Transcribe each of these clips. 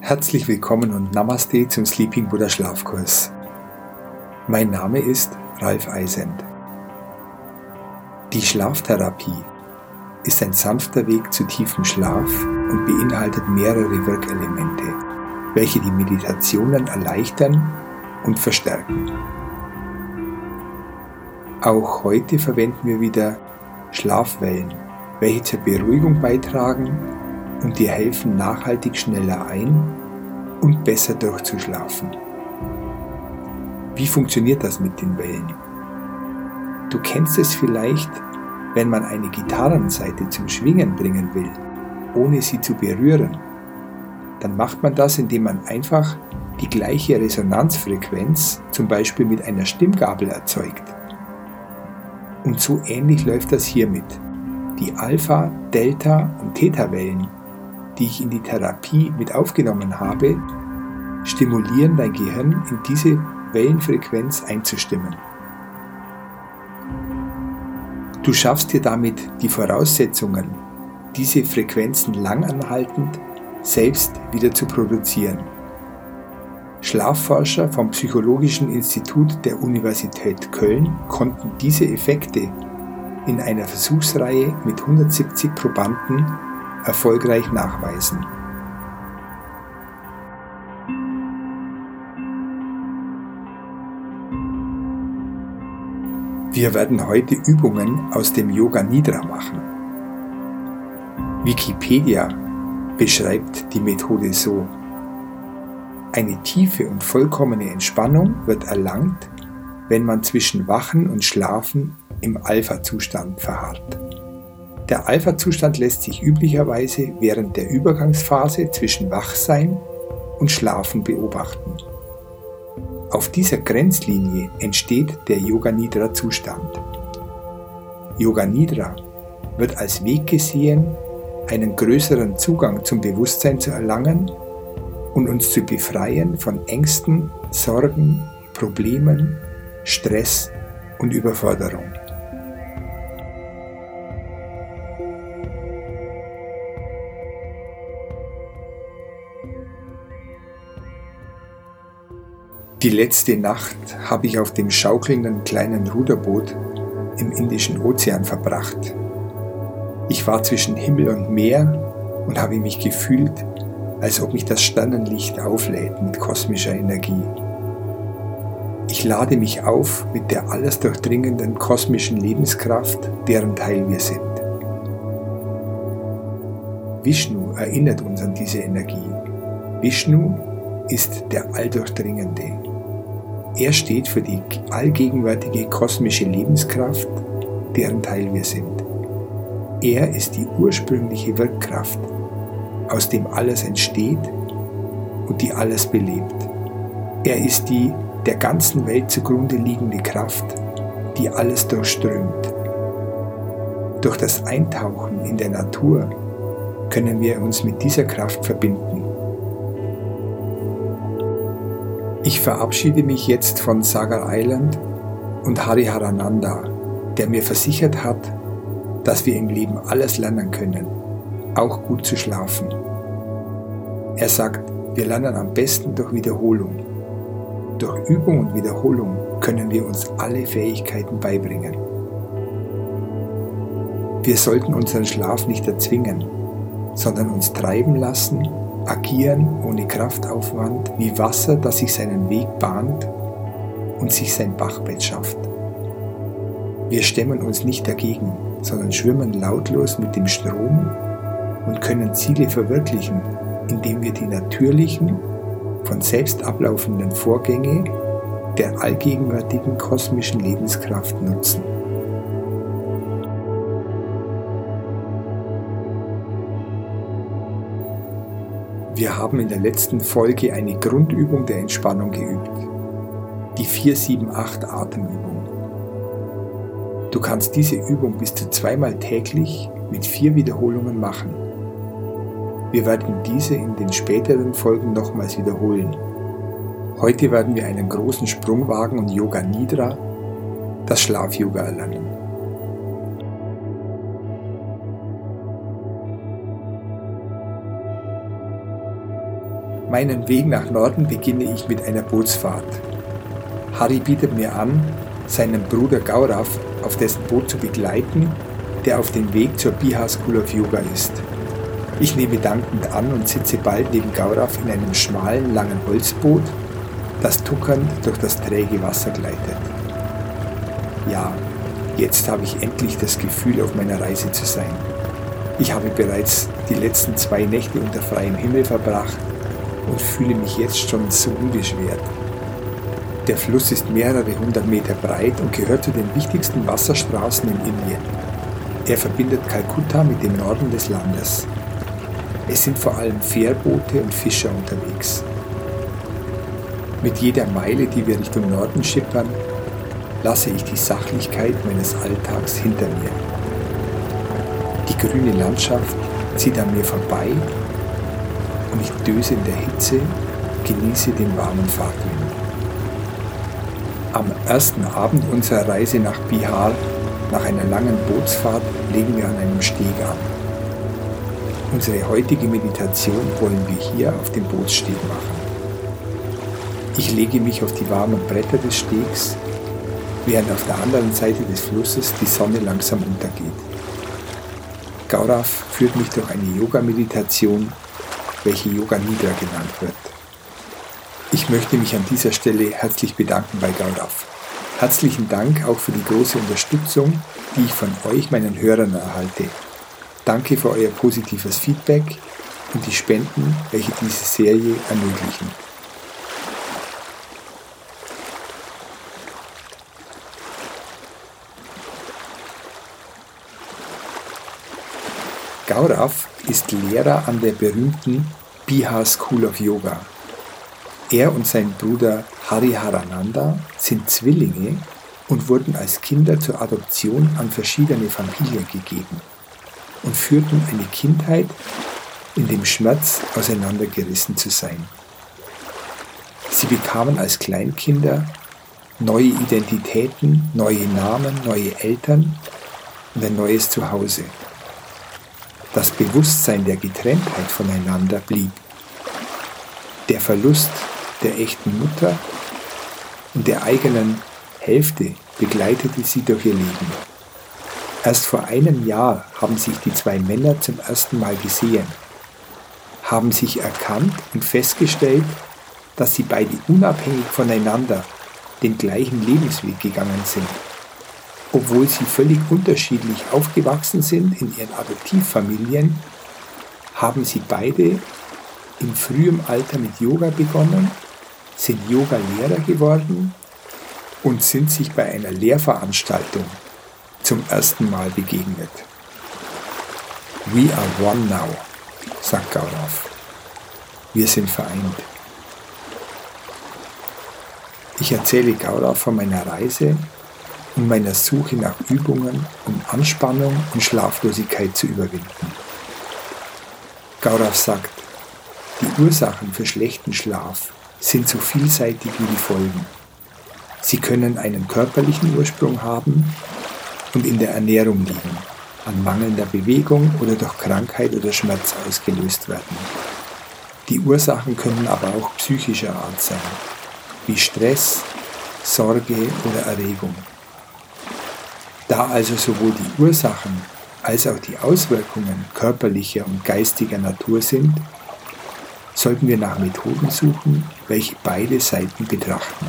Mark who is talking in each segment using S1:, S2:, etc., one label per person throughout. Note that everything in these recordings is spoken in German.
S1: Herzlich willkommen und Namaste zum Sleeping Buddha Schlafkurs. Mein Name ist Ralf Eisend. Die Schlaftherapie ist ein sanfter Weg zu tiefem Schlaf und beinhaltet mehrere Wirkelemente, welche die Meditationen erleichtern und verstärken. Auch heute verwenden wir wieder Schlafwellen, welche zur Beruhigung beitragen und dir helfen, nachhaltig schneller ein und besser durchzuschlafen. Wie funktioniert das mit den Wellen? Du kennst es vielleicht, wenn man eine Gitarrenseite zum Schwingen bringen will, ohne sie zu berühren. Dann macht man das, indem man einfach die gleiche Resonanzfrequenz zum Beispiel mit einer Stimmgabel erzeugt. Und so ähnlich läuft das hiermit. Die Alpha, Delta und Theta-Wellen die ich in die Therapie mit aufgenommen habe, stimulieren dein Gehirn in diese Wellenfrequenz einzustimmen. Du schaffst dir damit die Voraussetzungen, diese Frequenzen langanhaltend selbst wieder zu produzieren. Schlafforscher vom Psychologischen Institut der Universität Köln konnten diese Effekte in einer Versuchsreihe mit 170 Probanden erfolgreich nachweisen. Wir werden heute Übungen aus dem Yoga Nidra machen. Wikipedia beschreibt die Methode so. Eine tiefe und vollkommene Entspannung wird erlangt, wenn man zwischen Wachen und Schlafen im Alpha-Zustand verharrt. Der Alpha-Zustand lässt sich üblicherweise während der Übergangsphase zwischen Wachsein und Schlafen beobachten. Auf dieser Grenzlinie entsteht der Yoga Nidra Zustand. Yoga Nidra wird als Weg gesehen, einen größeren Zugang zum Bewusstsein zu erlangen und uns zu befreien von Ängsten, Sorgen, Problemen, Stress und Überforderung. Die letzte Nacht habe ich auf dem schaukelnden kleinen Ruderboot im Indischen Ozean verbracht. Ich war zwischen Himmel und Meer und habe mich gefühlt, als ob mich das Sternenlicht auflädt mit kosmischer Energie. Ich lade mich auf mit der alles durchdringenden kosmischen Lebenskraft, deren Teil wir sind. Vishnu erinnert uns an diese Energie. Vishnu ist der Alldurchdringende. Er steht für die allgegenwärtige kosmische Lebenskraft, deren Teil wir sind. Er ist die ursprüngliche Wirkkraft, aus dem alles entsteht und die alles belebt. Er ist die der ganzen Welt zugrunde liegende Kraft, die alles durchströmt. Durch das Eintauchen in der Natur können wir uns mit dieser Kraft verbinden. Ich verabschiede mich jetzt von Sagar Island und Hariharananda, der mir versichert hat, dass wir im Leben alles lernen können, auch gut zu schlafen. Er sagt, wir lernen am besten durch Wiederholung. Durch Übung und Wiederholung können wir uns alle Fähigkeiten beibringen. Wir sollten unseren Schlaf nicht erzwingen, sondern uns treiben lassen agieren ohne Kraftaufwand wie Wasser, das sich seinen Weg bahnt und sich sein Bachbett schafft. Wir stemmen uns nicht dagegen, sondern schwimmen lautlos mit dem Strom und können Ziele verwirklichen, indem wir die natürlichen, von selbst ablaufenden Vorgänge der allgegenwärtigen kosmischen Lebenskraft nutzen. Wir haben in der letzten Folge eine Grundübung der Entspannung geübt. Die 478 Atemübung. Du kannst diese Übung bis zu zweimal täglich mit vier Wiederholungen machen. Wir werden diese in den späteren Folgen nochmals wiederholen. Heute werden wir einen großen Sprung wagen und Yoga Nidra, das Schlaf-Yoga erlernen. Meinen Weg nach Norden beginne ich mit einer Bootsfahrt. Harry bietet mir an, seinen Bruder Gaurav auf dessen Boot zu begleiten, der auf dem Weg zur Bihar School of Yoga ist. Ich nehme dankend an und sitze bald neben Gaurav in einem schmalen, langen Holzboot, das tuckernd durch das träge Wasser gleitet. Ja, jetzt habe ich endlich das Gefühl, auf meiner Reise zu sein. Ich habe bereits die letzten zwei Nächte unter freiem Himmel verbracht und fühle mich jetzt schon so unbeschwert. Der Fluss ist mehrere hundert Meter breit und gehört zu den wichtigsten Wasserstraßen in Indien. Er verbindet Kalkutta mit dem Norden des Landes. Es sind vor allem Fährboote und Fischer unterwegs. Mit jeder Meile, die wir Richtung Norden schippern, lasse ich die Sachlichkeit meines Alltags hinter mir. Die grüne Landschaft zieht an mir vorbei und ich döse in der Hitze, genieße den warmen Fahrtwind. Am ersten Abend unserer Reise nach Bihar, nach einer langen Bootsfahrt, legen wir an einem Steg an. Unsere heutige Meditation wollen wir hier auf dem Bootssteg machen. Ich lege mich auf die warmen Bretter des Stegs, während auf der anderen Seite des Flusses die Sonne langsam untergeht. Gaurav führt mich durch eine Yoga-Meditation, welche Yoga Nidra genannt wird. Ich möchte mich an dieser Stelle herzlich bedanken bei Gaurav. Herzlichen Dank auch für die große Unterstützung, die ich von euch, meinen Hörern, erhalte. Danke für euer positives Feedback und die Spenden, welche diese Serie ermöglichen. Gaurav ist Lehrer an der berühmten Bihar School of Yoga. Er und sein Bruder Hariharananda sind Zwillinge und wurden als Kinder zur Adoption an verschiedene Familien gegeben und führten eine Kindheit in dem Schmerz auseinandergerissen zu sein. Sie bekamen als Kleinkinder neue Identitäten, neue Namen, neue Eltern und ein neues Zuhause. Das Bewusstsein der Getrenntheit voneinander blieb. Der Verlust der echten Mutter und der eigenen Hälfte begleitete sie durch ihr Leben. Erst vor einem Jahr haben sich die zwei Männer zum ersten Mal gesehen, haben sich erkannt und festgestellt, dass sie beide unabhängig voneinander den gleichen Lebensweg gegangen sind. Obwohl sie völlig unterschiedlich aufgewachsen sind in ihren Adoptivfamilien, haben sie beide in frühem Alter mit Yoga begonnen, sind Yoga-Lehrer geworden und sind sich bei einer Lehrveranstaltung zum ersten Mal begegnet. We are one now, sagt Gaurav. Wir sind vereint. Ich erzähle Gaurav von meiner Reise und meiner Suche nach Übungen, um Anspannung und Schlaflosigkeit zu überwinden. Gaurav sagt, die Ursachen für schlechten Schlaf sind so vielseitig wie die Folgen. Sie können einen körperlichen Ursprung haben und in der Ernährung liegen, an mangelnder Bewegung oder durch Krankheit oder Schmerz ausgelöst werden. Die Ursachen können aber auch psychischer Art sein, wie Stress, Sorge oder Erregung. Da also sowohl die Ursachen als auch die Auswirkungen körperlicher und geistiger Natur sind, sollten wir nach Methoden suchen, welche beide Seiten betrachten.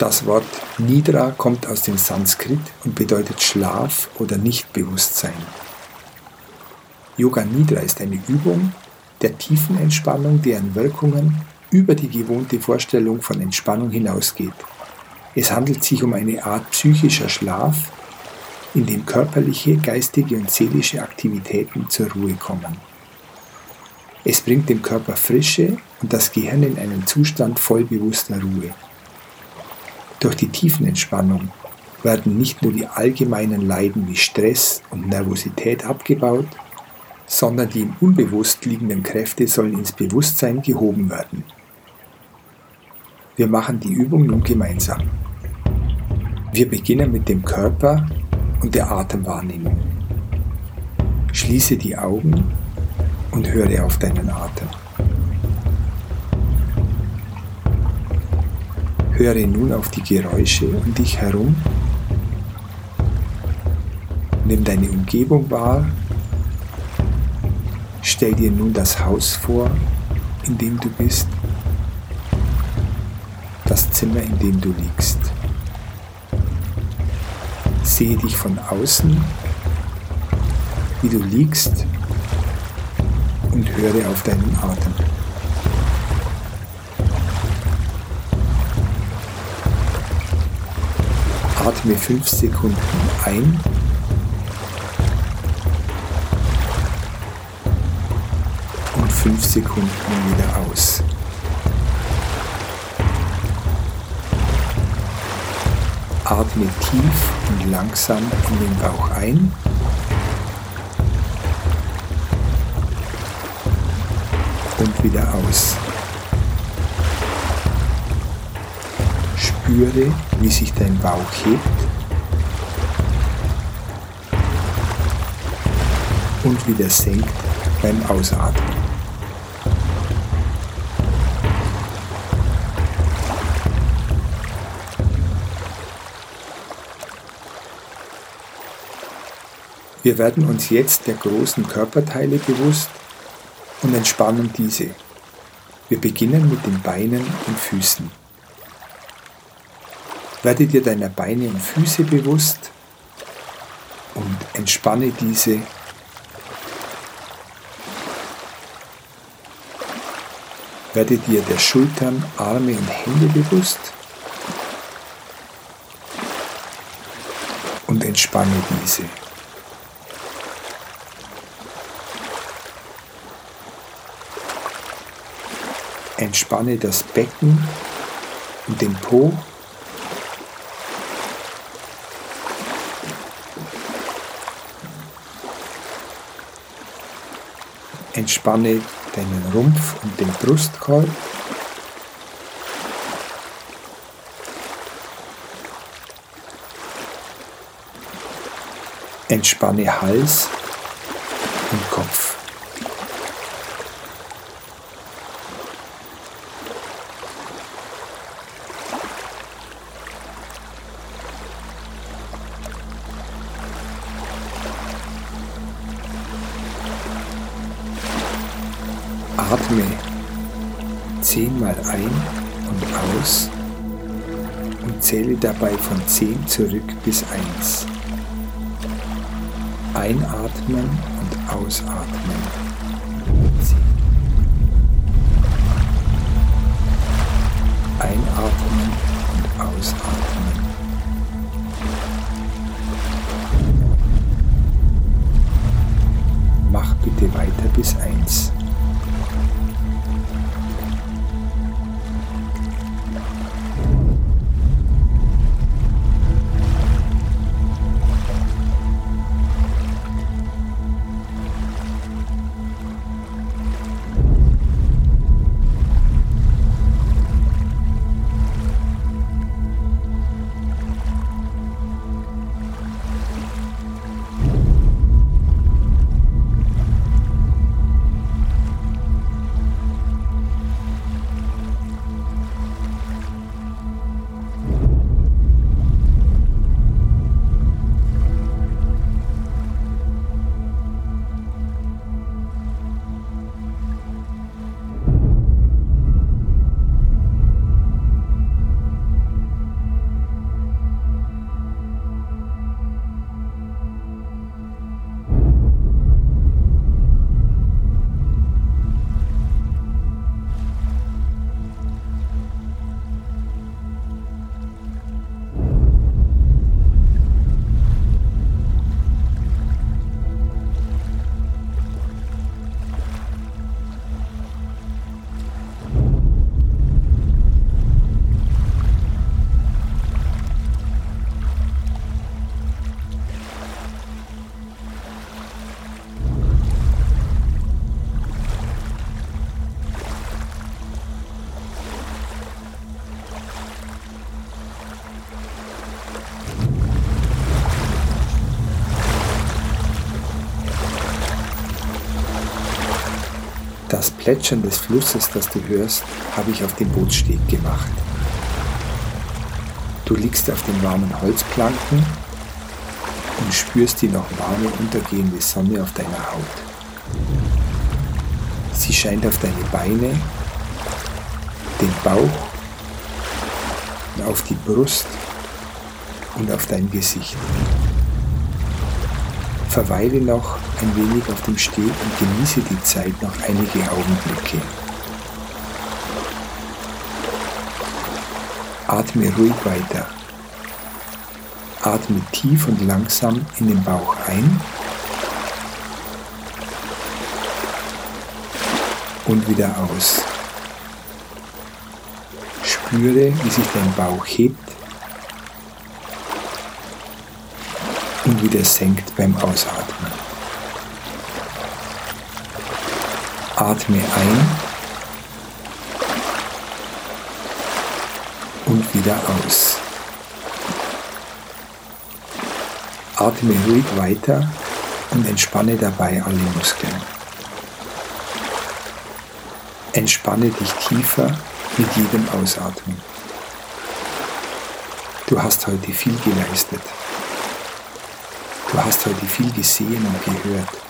S1: Das Wort Nidra kommt aus dem Sanskrit und bedeutet Schlaf oder Nichtbewusstsein. Yoga Nidra ist eine Übung der tiefen Entspannung, deren Wirkungen über die gewohnte Vorstellung von Entspannung hinausgeht. Es handelt sich um eine Art psychischer Schlaf, in dem körperliche, geistige und seelische Aktivitäten zur Ruhe kommen. Es bringt dem Körper Frische und das Gehirn in einen Zustand voll bewusster Ruhe. Durch die Tiefenentspannung werden nicht nur die allgemeinen Leiden wie Stress und Nervosität abgebaut, sondern die im Unbewusst liegenden Kräfte sollen ins Bewusstsein gehoben werden. Wir machen die Übung nun gemeinsam. Wir beginnen mit dem Körper und der Atemwahrnehmung. Schließe die Augen und höre auf deinen Atem. Höre nun auf die Geräusche um dich herum. Nimm deine Umgebung wahr. Stell dir nun das Haus vor, in dem du bist, das Zimmer, in dem du liegst. Sehe dich von außen, wie du liegst und höre auf deinen Atem. Atme fünf Sekunden ein und fünf Sekunden wieder aus. Atme tief und langsam in den Bauch ein. Und wieder aus. Spüre, wie sich dein Bauch hebt und wieder senkt beim Ausatmen. Wir werden uns jetzt der großen Körperteile bewusst und entspannen diese. Wir beginnen mit den Beinen und Füßen. Werde dir deiner Beine und Füße bewusst und entspanne diese. Werde dir der Schultern, Arme und Hände bewusst und entspanne diese. Entspanne das Becken und den Po. Entspanne deinen Rumpf und den Brustkorb. Entspanne Hals und Kopf. Dabei von zehn zurück bis eins. Einatmen und ausatmen. Einatmen und ausatmen. Mach bitte weiter bis eins. Das Plätschern des Flusses, das du hörst, habe ich auf dem Bootssteg gemacht. Du liegst auf den warmen Holzplanken und spürst die noch warme untergehende Sonne auf deiner Haut. Sie scheint auf deine Beine, den Bauch, auf die Brust und auf dein Gesicht. Verweile noch ein wenig auf dem Steg und genieße die Zeit noch einige Augenblicke. Atme ruhig weiter. Atme tief und langsam in den Bauch ein und wieder aus. Spüre, wie sich dein Bauch hebt und wieder senkt beim Ausatmen. Atme ein und wieder aus. Atme ruhig weiter und entspanne dabei alle Muskeln. Entspanne dich tiefer mit jedem Ausatmen. Du hast heute viel geleistet. Du hast heute viel gesehen und gehört.